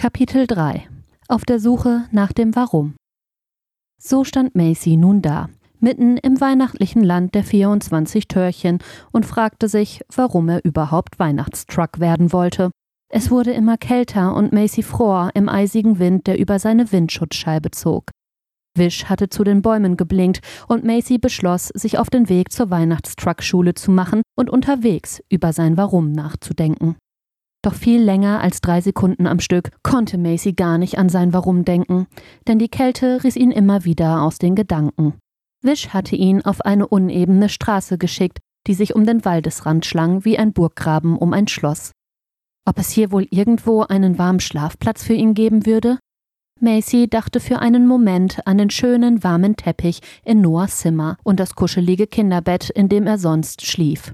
Kapitel 3 Auf der Suche nach dem Warum. So stand Macy nun da, mitten im weihnachtlichen Land der 24 Törchen und fragte sich, warum er überhaupt Weihnachtstruck werden wollte. Es wurde immer kälter und Macy fror im eisigen Wind, der über seine Windschutzscheibe zog. Wisch hatte zu den Bäumen geblinkt und Macy beschloss, sich auf den Weg zur Weihnachtstruck-Schule zu machen und unterwegs über sein Warum nachzudenken. Doch viel länger als drei Sekunden am Stück konnte Macy gar nicht an sein Warum denken, denn die Kälte riss ihn immer wieder aus den Gedanken. Wisch hatte ihn auf eine unebene Straße geschickt, die sich um den Waldesrand schlang wie ein Burggraben um ein Schloss. Ob es hier wohl irgendwo einen warmen Schlafplatz für ihn geben würde? Macy dachte für einen Moment an den schönen warmen Teppich in Noahs Zimmer und das kuschelige Kinderbett, in dem er sonst schlief.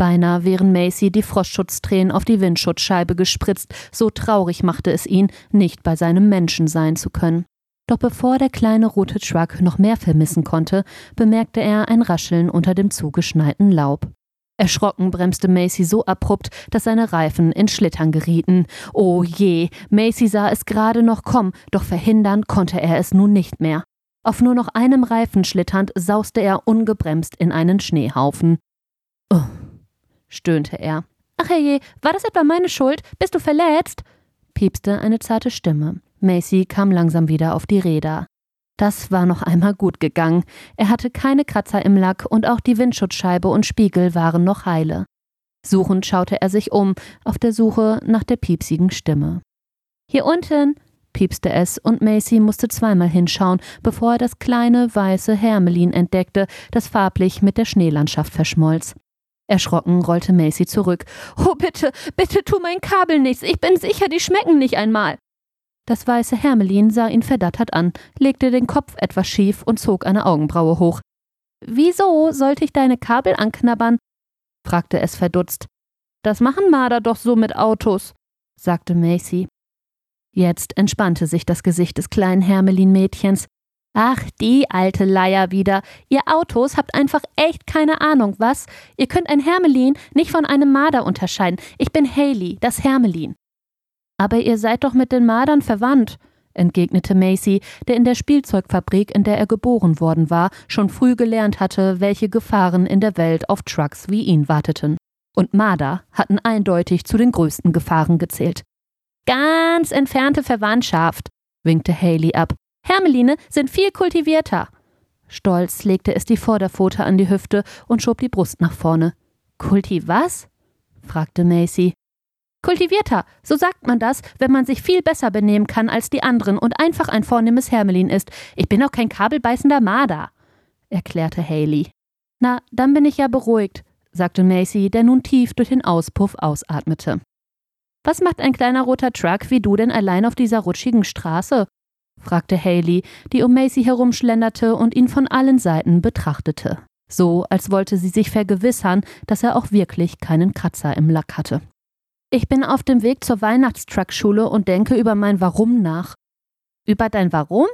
Beinahe wären Macy die Frostschutztränen auf die Windschutzscheibe gespritzt, so traurig machte es ihn, nicht bei seinem Menschen sein zu können. Doch bevor der kleine rote Truck noch mehr vermissen konnte, bemerkte er ein Rascheln unter dem zugeschneiten Laub. Erschrocken bremste Macy so abrupt, dass seine Reifen in Schlittern gerieten. Oh je, Macy sah es gerade noch kommen, doch verhindern konnte er es nun nicht mehr. Auf nur noch einem Reifen schlitternd sauste er ungebremst in einen Schneehaufen. Oh, stöhnte er. Ach herrje, war das etwa meine Schuld? Bist du verletzt? piepste eine zarte Stimme. Macy kam langsam wieder auf die Räder. Das war noch einmal gut gegangen. Er hatte keine Kratzer im Lack und auch die Windschutzscheibe und Spiegel waren noch heile. Suchend schaute er sich um, auf der Suche nach der piepsigen Stimme. Hier unten, piepste es, und Macy musste zweimal hinschauen, bevor er das kleine weiße Hermelin entdeckte, das farblich mit der Schneelandschaft verschmolz. Erschrocken rollte Macy zurück. Oh, bitte, bitte tu mein Kabel nichts. Ich bin sicher, die schmecken nicht einmal. Das weiße Hermelin sah ihn verdattert an, legte den Kopf etwas schief und zog eine Augenbraue hoch. Wieso sollte ich deine Kabel anknabbern? fragte es verdutzt. Das machen Marder doch so mit Autos, sagte Macy. Jetzt entspannte sich das Gesicht des kleinen Hermelin-Mädchens. Ach, die alte Leier wieder. Ihr Autos habt einfach echt keine Ahnung, was? Ihr könnt ein Hermelin nicht von einem Marder unterscheiden. Ich bin Haley, das Hermelin. Aber ihr seid doch mit den Mardern verwandt, entgegnete Macy, der in der Spielzeugfabrik, in der er geboren worden war, schon früh gelernt hatte, welche Gefahren in der Welt auf Trucks wie ihn warteten. Und Marder hatten eindeutig zu den größten Gefahren gezählt. Ganz entfernte Verwandtschaft, winkte Haley ab. Hermeline sind viel kultivierter. Stolz legte es die Vorderpfote an die Hüfte und schob die Brust nach vorne. Kulti was? fragte Macy. Kultivierter, so sagt man das, wenn man sich viel besser benehmen kann als die anderen und einfach ein vornehmes Hermelin ist. Ich bin auch kein kabelbeißender Marder, erklärte Haley. Na, dann bin ich ja beruhigt, sagte Macy, der nun tief durch den Auspuff ausatmete. Was macht ein kleiner roter Truck wie du denn allein auf dieser rutschigen Straße? Fragte Haley, die um Macy herumschlenderte und ihn von allen Seiten betrachtete. So, als wollte sie sich vergewissern, dass er auch wirklich keinen Kratzer im Lack hatte. Ich bin auf dem Weg zur Weihnachtstruck-Schule und denke über mein Warum nach. Über dein Warum?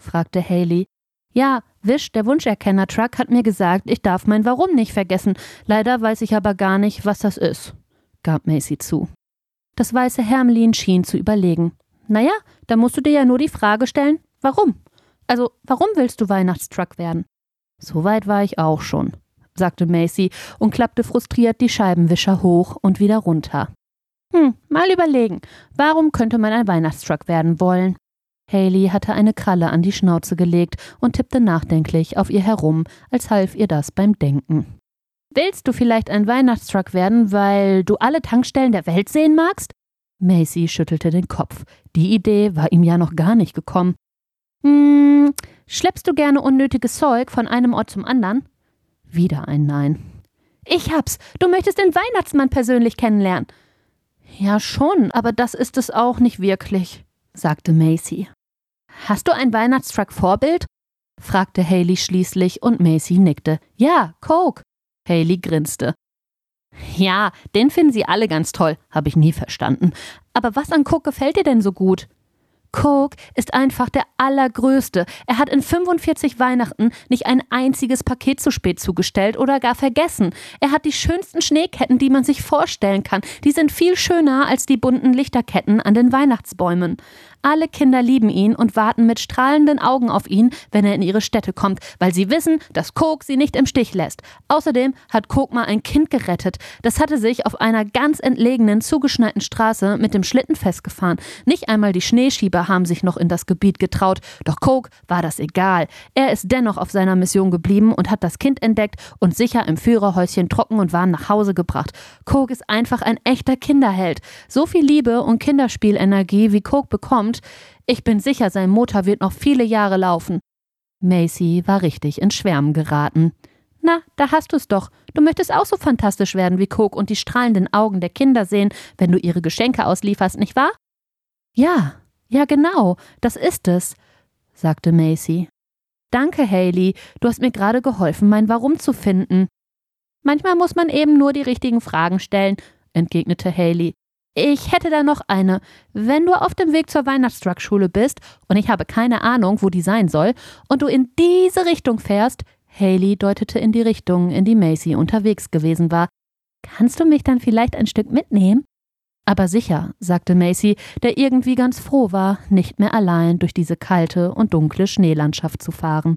fragte Haley. Ja, Wish, der Wunscherkenner-Truck, hat mir gesagt, ich darf mein Warum nicht vergessen. Leider weiß ich aber gar nicht, was das ist, gab Macy zu. Das weiße Hermelin schien zu überlegen. Naja, da musst du dir ja nur die Frage stellen, warum? Also, warum willst du Weihnachtstruck werden? Soweit war ich auch schon, sagte Macy und klappte frustriert die Scheibenwischer hoch und wieder runter. Hm, mal überlegen, warum könnte man ein Weihnachtstruck werden wollen? Haley hatte eine Kralle an die Schnauze gelegt und tippte nachdenklich auf ihr herum, als half ihr das beim Denken. Willst du vielleicht ein Weihnachtstruck werden, weil du alle Tankstellen der Welt sehen magst? Macy schüttelte den Kopf. Die Idee war ihm ja noch gar nicht gekommen. Hm, schleppst du gerne unnötiges Zeug von einem Ort zum anderen? Wieder ein Nein. Ich hab's. Du möchtest den Weihnachtsmann persönlich kennenlernen. Ja, schon, aber das ist es auch nicht wirklich, sagte Macy. Hast du ein Weihnachtstruck-Vorbild? fragte Haley schließlich und Macy nickte. Ja, Coke. Haley grinste. Ja, den finden sie alle ganz toll, habe ich nie verstanden. Aber was an Cook gefällt dir denn so gut? Coke ist einfach der allergrößte. Er hat in 45 Weihnachten nicht ein einziges Paket zu spät zugestellt oder gar vergessen. Er hat die schönsten Schneeketten, die man sich vorstellen kann. Die sind viel schöner als die bunten Lichterketten an den Weihnachtsbäumen. Alle Kinder lieben ihn und warten mit strahlenden Augen auf ihn, wenn er in ihre Städte kommt, weil sie wissen, dass Coke sie nicht im Stich lässt. Außerdem hat Coke mal ein Kind gerettet. Das hatte sich auf einer ganz entlegenen, zugeschneiten Straße mit dem Schlitten festgefahren. Nicht einmal die Schneeschieber haben sich noch in das Gebiet getraut, doch Coke war das egal. Er ist dennoch auf seiner Mission geblieben und hat das Kind entdeckt und sicher im Führerhäuschen trocken und warm nach Hause gebracht. Coke ist einfach ein echter Kinderheld. So viel Liebe und Kinderspielenergie wie Coke bekommt, kommt, ich bin sicher, sein Motor wird noch viele Jahre laufen. Macy war richtig ins Schwärmen geraten. Na, da hast du's doch. Du möchtest auch so fantastisch werden wie Coke und die strahlenden Augen der Kinder sehen, wenn du ihre Geschenke auslieferst, nicht wahr? Ja, ja genau, das ist es, sagte Macy. Danke, Haley, du hast mir gerade geholfen, mein Warum zu finden. Manchmal muss man eben nur die richtigen Fragen stellen, entgegnete Haley. Ich hätte da noch eine. Wenn du auf dem Weg zur Weihnachtstruck-Schule bist und ich habe keine Ahnung, wo die sein soll, und du in diese Richtung fährst, Haley deutete in die Richtung, in die Macy unterwegs gewesen war, kannst du mich dann vielleicht ein Stück mitnehmen? Aber sicher, sagte Macy, der irgendwie ganz froh war, nicht mehr allein durch diese kalte und dunkle Schneelandschaft zu fahren.